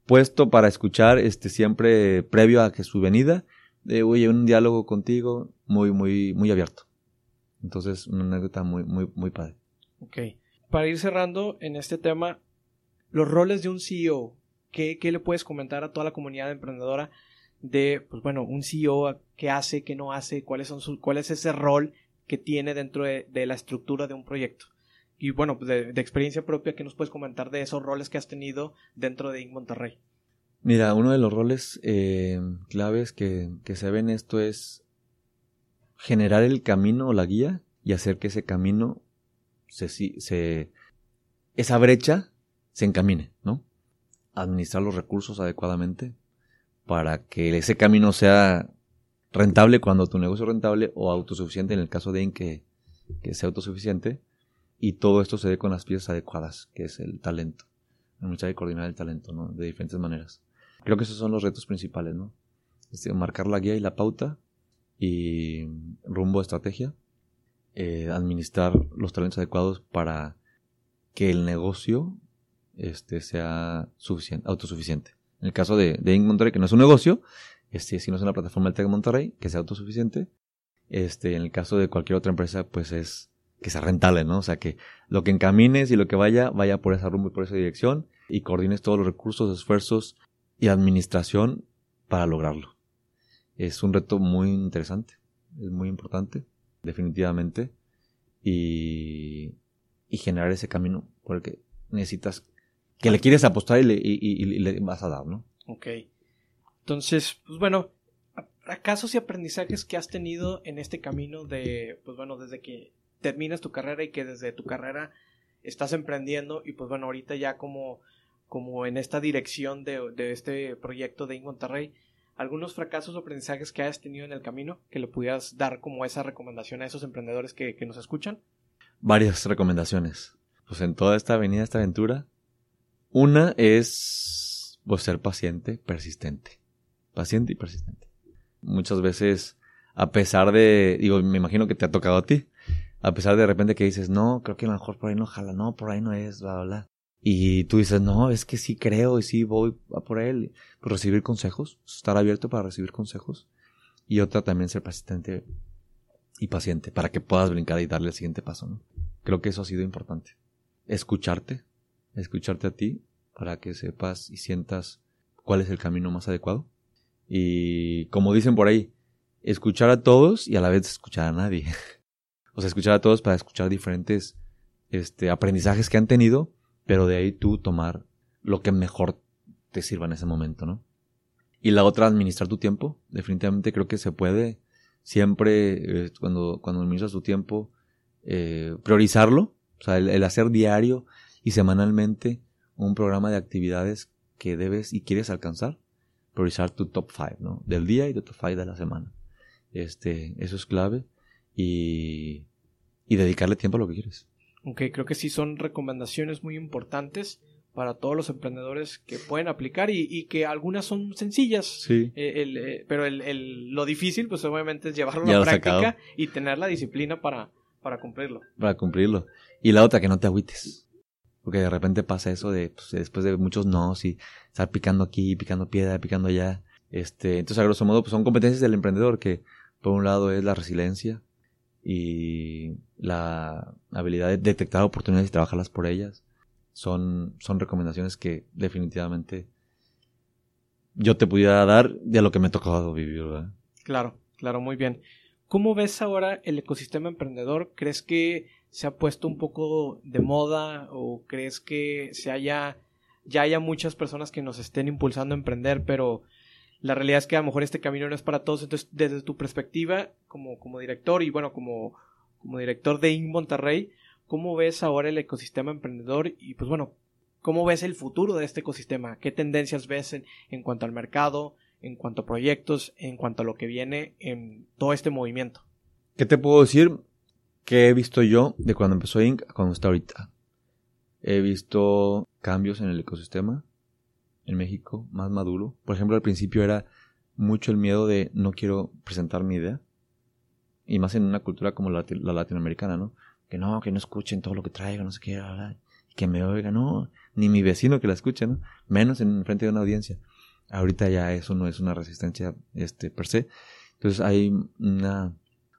A: puesto para escuchar, este, siempre previo a que su venida, de, oye, un diálogo contigo muy, muy, muy abierto. Entonces, una anécdota muy, muy, muy padre.
B: Ok. Para ir cerrando en este tema, los roles de un CEO, ¿qué, le puedes comentar a toda la comunidad emprendedora de, pues bueno, un CEO, qué hace, qué no hace, cuáles son sus, cuál es ese rol que tiene dentro de, la estructura de un proyecto? Y bueno, pues de, experiencia propia, ¿qué nos puedes comentar de esos roles que has tenido dentro de Inc. Monterrey?
A: Mira, uno de los roles eh, claves que, que se ve en esto es generar el camino o la guía y hacer que ese camino se, se esa brecha se encamine, ¿no? Administrar los recursos adecuadamente para que ese camino sea rentable cuando tu negocio es rentable o autosuficiente en el caso de que, que sea autosuficiente y todo esto se dé con las piezas adecuadas, que es el talento. Mucha de coordinar el talento, ¿no? De diferentes maneras. Creo que esos son los retos principales, ¿no? Este, marcar la guía y la pauta y rumbo estrategia, eh, administrar los talentos adecuados para que el negocio este, sea suficiente, autosuficiente. En el caso de, de Monterrey, que no es un negocio, este, sino es una plataforma del Tec Monterrey, que sea autosuficiente. Este, en el caso de cualquier otra empresa, pues es que sea rentable, ¿no? O sea, que lo que encamines y lo que vaya, vaya por esa rumbo y por esa dirección y coordines todos los recursos, esfuerzos y administración para lograrlo es un reto muy interesante, es muy importante, definitivamente, y, y generar ese camino por el que necesitas, que le quieres apostar y le, y, le vas a dar, ¿no?
B: Ok. Entonces, pues bueno, ¿acaso y aprendizajes que has tenido en este camino de, pues bueno, desde que terminas tu carrera y que desde tu carrera estás emprendiendo y pues bueno, ahorita ya como, como en esta dirección de, de este proyecto de Monterrey, algunos fracasos o aprendizajes que hayas tenido en el camino que le pudieras dar como esa recomendación a esos emprendedores que, nos escuchan?
A: Varias recomendaciones. Pues en toda esta avenida, esta aventura, una es pues, ser paciente, persistente. Paciente y persistente. Muchas veces, a pesar de, digo, me imagino que te ha tocado a ti, a pesar de repente que dices, no, creo que a lo mejor por ahí no jala, no, por ahí no es, bla, bla, bla. Y tú dices, no, es que sí creo y sí voy a por él. Recibir consejos, estar abierto para recibir consejos. Y otra también ser persistente y paciente para que puedas brincar y darle el siguiente paso, ¿no? Creo que eso ha sido importante. Escucharte, escucharte a ti para que sepas y sientas cuál es el camino más adecuado. Y como dicen por ahí, escuchar a todos y a la vez escuchar a nadie. o sea, escuchar a todos para escuchar diferentes este, aprendizajes que han tenido pero de ahí tú tomar lo que mejor te sirva en ese momento, ¿no? Y la otra, administrar tu tiempo. Definitivamente creo que se puede siempre, eh, cuando, cuando administras tu tiempo, eh, priorizarlo. O sea, el, hacer diario y semanalmente un programa de actividades que debes y quieres alcanzar. Priorizar tu top 5, ¿no? Del día y tu top 5 de la semana. Este, eso es clave. Y, y dedicarle tiempo a lo que quieres.
B: Ok, creo que sí son recomendaciones muy importantes para todos los emprendedores que pueden aplicar y, que algunas son sencillas.
A: Sí.
B: Eh, eh, pero el, lo difícil, pues obviamente es llevarlo a la práctica y tener la disciplina para, para cumplirlo.
A: Para cumplirlo. Y la otra, que no te agüites. Porque de repente pasa eso de, pues, después de muchos no, y estar picando aquí, picando piedra, picando allá. Este, entonces, a grosso modo, pues son competencias del emprendedor que, por un lado, es la resiliencia, y la habilidad de detectar oportunidades y trabajarlas por ellas son, son recomendaciones que definitivamente yo te pudiera dar de lo que me ha tocado vivir, ¿verdad?
B: Claro, claro, muy bien. ¿Cómo ves ahora el ecosistema emprendedor? ¿Crees que se ha puesto un poco de moda o crees que se haya ya haya muchas personas que nos estén impulsando a emprender, pero la realidad es que a lo mejor este camino no es para todos. Entonces, desde tu perspectiva como, como director y bueno, como, como director de Inc. Monterrey, ¿cómo ves ahora el ecosistema emprendedor? Y pues bueno, ¿cómo ves el futuro de este ecosistema? ¿Qué tendencias ves en, cuanto al mercado, en cuanto a proyectos, en cuanto a lo que viene en todo este movimiento?
A: ¿Qué te puedo decir? ¿Qué he visto yo de cuando empezó Inc. a cuando está ahorita? He visto cambios en el ecosistema en México, más maduro. Por ejemplo, al principio era mucho el miedo de no quiero presentar mi idea. Y más en una cultura como la, latinoamericana, ¿no? Que no, que no escuchen todo lo que traiga, no sé qué, que me oiga, no, ni mi vecino que la escuche, ¿no? Menos en frente de una audiencia. Ahorita ya eso no es una resistencia este per se. Entonces hay una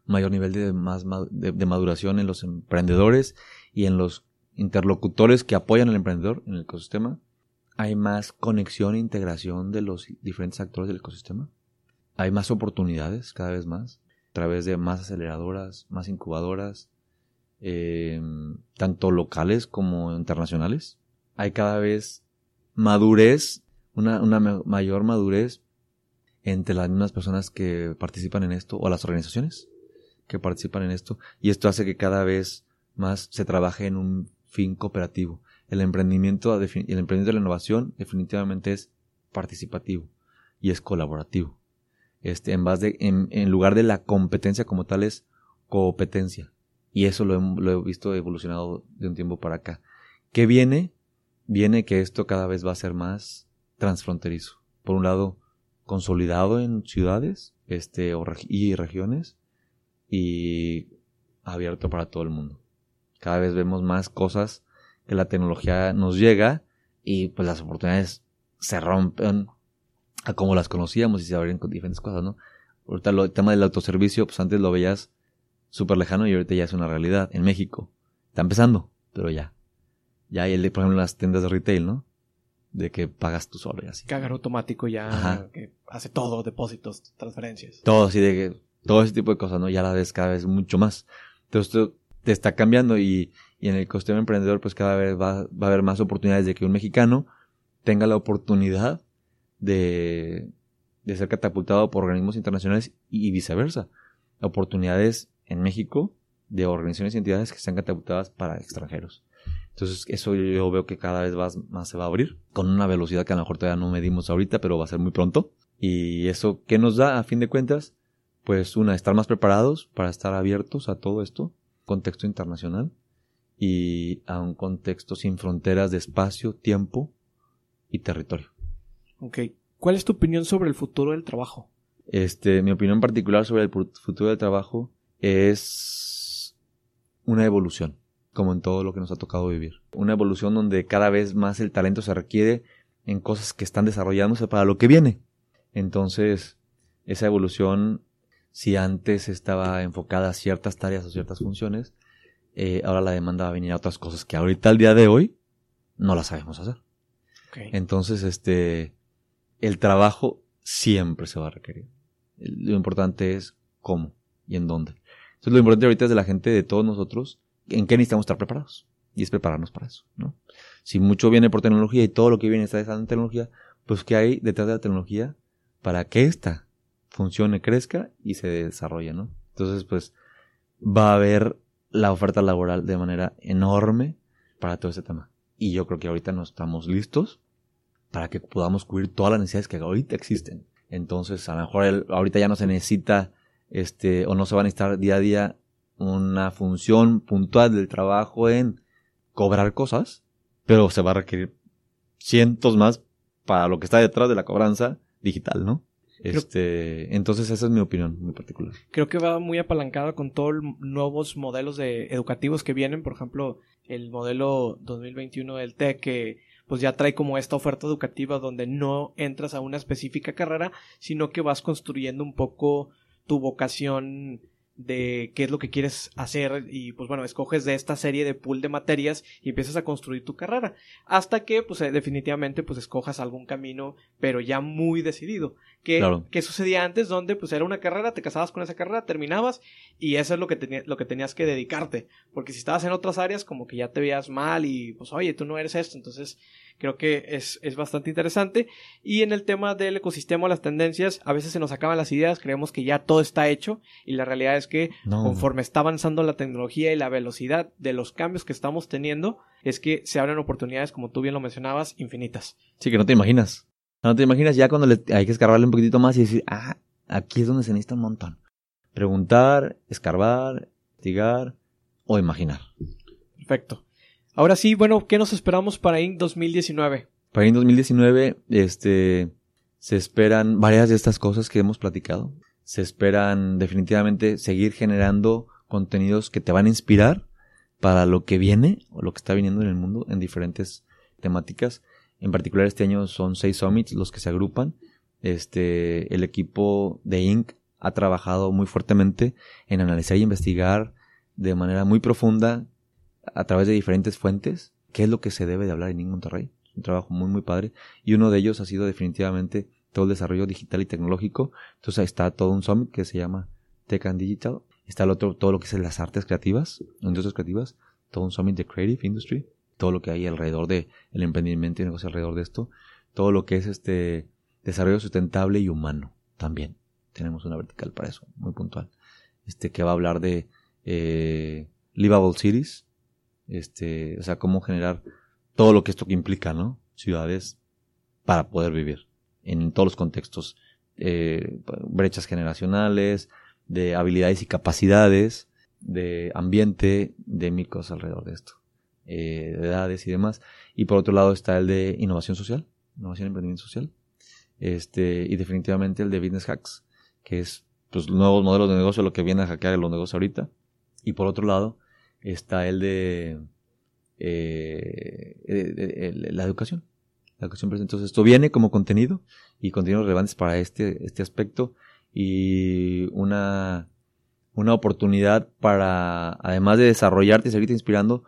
A: mayor nivel de, más, de, maduración en los emprendedores y en los interlocutores que apoyan al emprendedor en el ecosistema. Hay más conexión e integración de los diferentes actores del ecosistema. Hay más oportunidades cada vez más a través de más aceleradoras, más incubadoras, eh, tanto locales como internacionales. Hay cada vez madurez, una, una mayor madurez entre las mismas personas que participan en esto o las organizaciones que participan en esto y esto hace que cada vez más se trabaje en un fin cooperativo. El emprendimiento, el emprendimiento de la innovación definitivamente es participativo y es colaborativo. Este, en, base en, lugar de la competencia como tal es competencia. Y eso lo he, lo he visto evolucionado de un tiempo para acá. ¿Qué viene? Viene que esto cada vez va a ser más transfronterizo. Por un lado, consolidado en ciudades este, y regiones y abierto para todo el mundo. Cada vez vemos más cosas que la tecnología nos llega y pues las oportunidades se rompen a como las conocíamos y se abren con diferentes cosas, ¿no? Ahorita el tema del autoservicio, pues antes lo veías súper lejano y ahorita ya es una realidad. En México está empezando, pero ya. Ya hay, el, por ejemplo, las tiendas de retail, ¿no? De que pagas tú solo y así.
B: Cagar automático ya, que hace todo, depósitos, transferencias.
A: Todo así de que todo ese tipo de cosas, ¿no? Ya la ves cada vez mucho más. Entonces esto te está cambiando y, y en el ecosistema emprendedor pues cada vez va, va, a haber más oportunidades de que un mexicano tenga la oportunidad de, de ser catapultado por organismos internacionales y viceversa. Oportunidades en México de organizaciones y entidades que sean catapultadas para extranjeros. Entonces eso yo veo que cada vez más, más se va a abrir con una velocidad que a lo mejor todavía no medimos ahorita, pero va a ser muy pronto. Y eso, ¿qué nos da a fin de cuentas? pues una, estar más preparados para estar abiertos a todo esto, contexto internacional y a un contexto sin fronteras de espacio, tiempo y territorio.
B: Ok. ¿Cuál es tu opinión sobre el futuro del trabajo?
A: Este, mi opinión particular sobre el futuro del trabajo es una evolución, como en todo lo que nos ha tocado vivir. Una evolución donde cada vez más el talento se requiere en cosas que están desarrollándose para lo que viene. Entonces, esa evolución si antes estaba enfocada a ciertas tareas o ciertas funciones, eh, ahora la demanda va a venir a otras cosas que ahorita al día de hoy no las sabemos hacer. Entonces, este, el trabajo siempre se va a requerir. Lo importante es cómo y en dónde. Entonces, lo importante ahorita es de la gente, de todos nosotros, en qué necesitamos estar preparados. Y es prepararnos para eso, ¿no? Si mucho viene por tecnología y todo lo que viene está en tecnología, pues ¿qué hay detrás de la tecnología para que esta funcione, crezca y se desarrolle, ¿no? Entonces, pues va a haber la oferta laboral de manera enorme para todo ese tema. Y yo creo que ahorita no estamos listos para que podamos cubrir todas las necesidades que ahorita existen. Entonces, a lo mejor ahorita ya no se necesita, este, o no se va a necesitar día a día una función puntual del trabajo en cobrar cosas, pero se va a requerir cientos más para lo que está detrás de la cobranza digital, ¿no? Este, entonces esa es mi opinión muy particular.
B: Creo que va muy apalancada con todos los nuevos modelos de educativos que vienen, por ejemplo, el modelo 2021 del TEC que pues ya trae como esta oferta educativa donde no entras a una específica carrera, sino que vas construyendo un poco tu vocación de qué es lo que quieres hacer y pues bueno, escoges de esta serie de pool de materias y empiezas a construir tu carrera. Hasta que pues eh, definitivamente pues escojas algún camino pero ya muy decidido. Que, que sucedía antes donde pues era una carrera, te casabas con esa carrera, terminabas y eso es lo que, lo que tenías que dedicarte. Porque si estabas en otras áreas como que ya te veías mal y pues oye tú no eres esto entonces Creo que es, es bastante interesante. Y en el tema del ecosistema, las tendencias, a veces se nos acaban las ideas, creemos que ya todo está hecho y la realidad es que conforme está avanzando la tecnología y la velocidad de los cambios que estamos teniendo, es que se abren oportunidades, como tú bien lo mencionabas, infinitas.
A: Sí, que no te imaginas. No te imaginas ya cuando le, hay que escarbarle un poquitito más y decir, ah, aquí es donde se necesita un montón. Preguntar, escarbar, investigar o imaginar.
B: Perfecto. Ahora sí, bueno, ¿qué nos esperamos para Inc. 2019?
A: Para Inc. 2019, este, se esperan varias de estas cosas que hemos platicado. Se esperan definitivamente seguir generando contenidos que te van a inspirar para lo que viene o lo que está viniendo en el mundo en diferentes temáticas. En particular este año son seis summits los que se agrupan. Este, el equipo de Inc. ha trabajado muy fuertemente en analizar y investigar de manera muy profunda a través de diferentes fuentes qué es lo que se debe de hablar en. Monterrey. Un trabajo muy muy padre y uno de ellos ha sido definitivamente todo el desarrollo digital y tecnológico. Entonces ahí está todo un summit que se llama Tech and Digital. Está el otro, todo lo que es las artes creativas, industrias creativas, todo un summit de Creative Industry, todo lo que hay alrededor de el emprendimiento y negocio alrededor de esto, todo lo que es este desarrollo sustentable y humano también. Tenemos una vertical para eso, muy puntual. Este que va a hablar de eh, livable cities, este, o sea, cómo generar todo lo que esto que implica, ¿no? Ciudades para poder vivir en todos los contextos, eh, brechas generacionales, de habilidades y capacidades, de ambiente, de mil alrededor de esto, eh, de edades y demás. Y por otro lado está el de innovación social, innovación y emprendimiento social, este, y definitivamente el de business hacks, que es pues nuevos modelos de negocio, lo que viene a hackear los negocios ahorita. Y por otro lado está el de, eh, la educación. La educación Entonces esto viene como contenido y contenidos relevantes para este, este aspecto y una, una oportunidad para, además de desarrollarte y seguirte inspirando,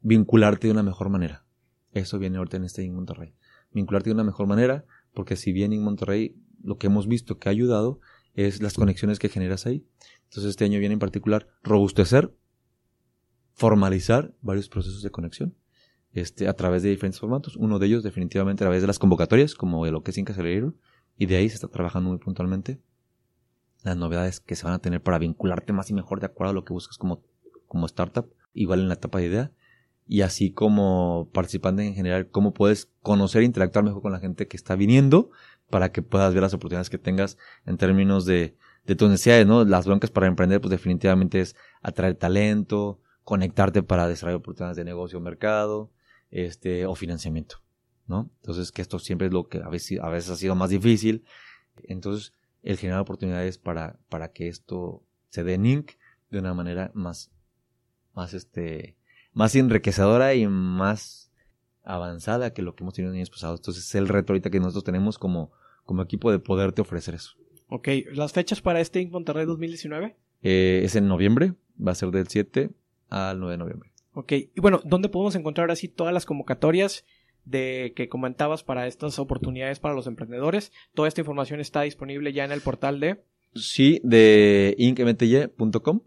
A: vincularte de una mejor manera. Eso viene ahorita en este en Monterrey. Vincularte de una mejor manera, porque si bien en Monterrey lo que hemos visto que ha ayudado es las conexiones que generas ahí. Entonces este año viene en particular robustecer, formalizar varios procesos de conexión este, a través de diferentes formatos. Uno de ellos definitivamente a través de las convocatorias, como de lo que es Inca y de ahí se está trabajando muy puntualmente las novedades que se van a tener para vincularte más y mejor de acuerdo a lo que buscas como, como startup, igual en la etapa de idea, y así como participante en general, cómo puedes conocer e interactuar mejor con la gente que está viniendo para que puedas ver las oportunidades que tengas en términos de, de tus necesidades, ¿no? Las broncas para emprender, pues definitivamente es atraer talento, conectarte para desarrollar oportunidades de negocio mercado, este, o financiamiento, ¿no? Entonces, que esto siempre es lo que a veces, a veces ha sido más difícil. Entonces, el generar oportunidades para, para que esto se dé en Inc. de una manera más, más este, más enriquecedora y más avanzada que lo que hemos tenido en años pasados. Entonces es el reto ahorita que nosotros tenemos como, como equipo de poderte ofrecer eso.
B: Ok, ¿las fechas para este Inc. Monterrey 2019?
A: Eh, es en noviembre, va a ser del 7 al 9 de noviembre.
B: Ok, y bueno, ¿dónde podemos encontrar así todas las convocatorias de que comentabas para estas oportunidades para los emprendedores. Toda esta información está disponible ya en el portal de
A: Sí, de incmty.com.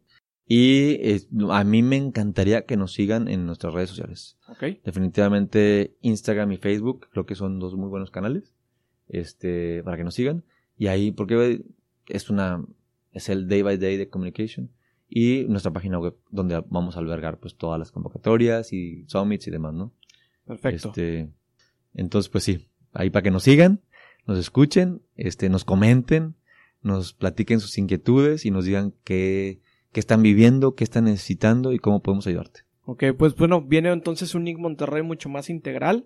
A: Y eh, a mí me encantaría que nos sigan en nuestras redes sociales.
B: Okay.
A: Definitivamente Instagram y Facebook, creo que son dos muy buenos canales. Este, para que nos sigan. Y ahí, porque es una, es el day by day de communication. Y nuestra página web, donde vamos a albergar pues todas las convocatorias y summits y demás, ¿no?
B: Perfecto.
A: Este, entonces, pues sí, ahí para que nos sigan, nos escuchen, este, nos comenten, nos platiquen sus inquietudes y nos digan qué, qué están viviendo, qué están necesitando y cómo podemos ayudarte.
B: Ok, pues bueno, viene entonces un Nick Monterrey mucho más integral,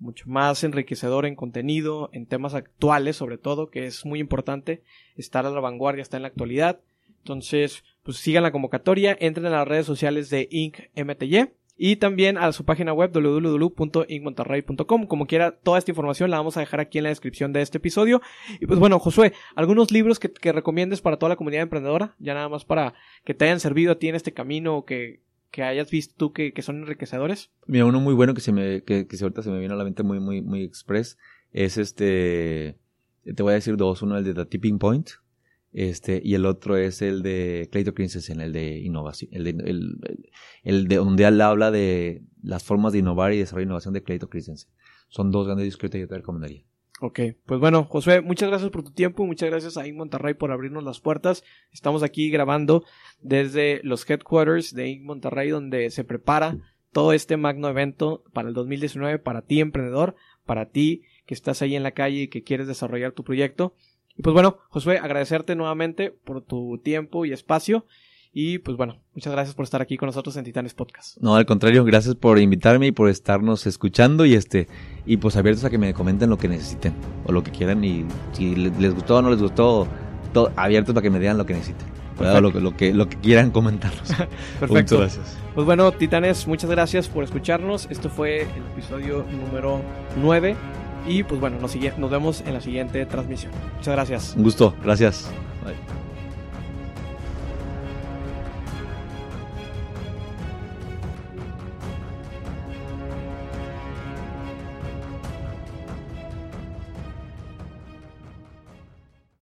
B: mucho más enriquecedor en contenido, en temas actuales sobre todo, que es muy importante estar a la vanguardia, estar en la actualidad. Entonces, pues sigan la convocatoria, entren a las redes sociales de Inc. MTY y también a su página web www.incmonterrey.com. Como quiera, toda esta información la vamos a dejar aquí en la descripción de este episodio. Y pues bueno, Josué, algunos libros que, que recomiendes para toda la comunidad emprendedora, ya nada más para que te hayan servido a ti en este camino o que, que hayas visto tú que, que, son enriquecedores.
A: Mira, uno muy bueno que se me, que, que ahorita se me viene a la mente muy, muy, muy express es este, te voy a decir dos, uno el de The Tipping Point, este, y el otro es el de Clayton Christensen, el de innovación, el de, donde él habla de las formas de innovar y desarrollar innovación de Clayton Christensen. Son dos grandes discos que yo te recomendaría.
B: Ok, pues bueno, Josué, muchas gracias por tu tiempo, muchas gracias a In Monterrey por abrirnos las puertas. Estamos aquí grabando desde los headquarters de In Monterrey, donde se prepara todo este magno evento para el 2019 para ti, emprendedor, para ti que estás ahí en la calle y que quieres desarrollar tu proyecto. Y pues bueno, Josué, agradecerte nuevamente por tu tiempo y espacio. Y pues bueno, muchas gracias por estar aquí con nosotros en Titanes Podcast.
A: No, al contrario, gracias por invitarme y por estarnos escuchando y este y pues abiertos a que me comenten lo que necesiten o lo que quieran y si les gustó o no les gustó, todo, abiertos para que me digan lo que necesiten. Lo, lo, que, lo que quieran comentarnos.
B: Perfecto. Muchas gracias. Pues bueno, Titanes, muchas gracias por escucharnos. Esto fue el episodio número 9. Y pues bueno, nos, nos vemos en la siguiente transmisión. Muchas gracias.
A: Un gusto, gracias. Bye.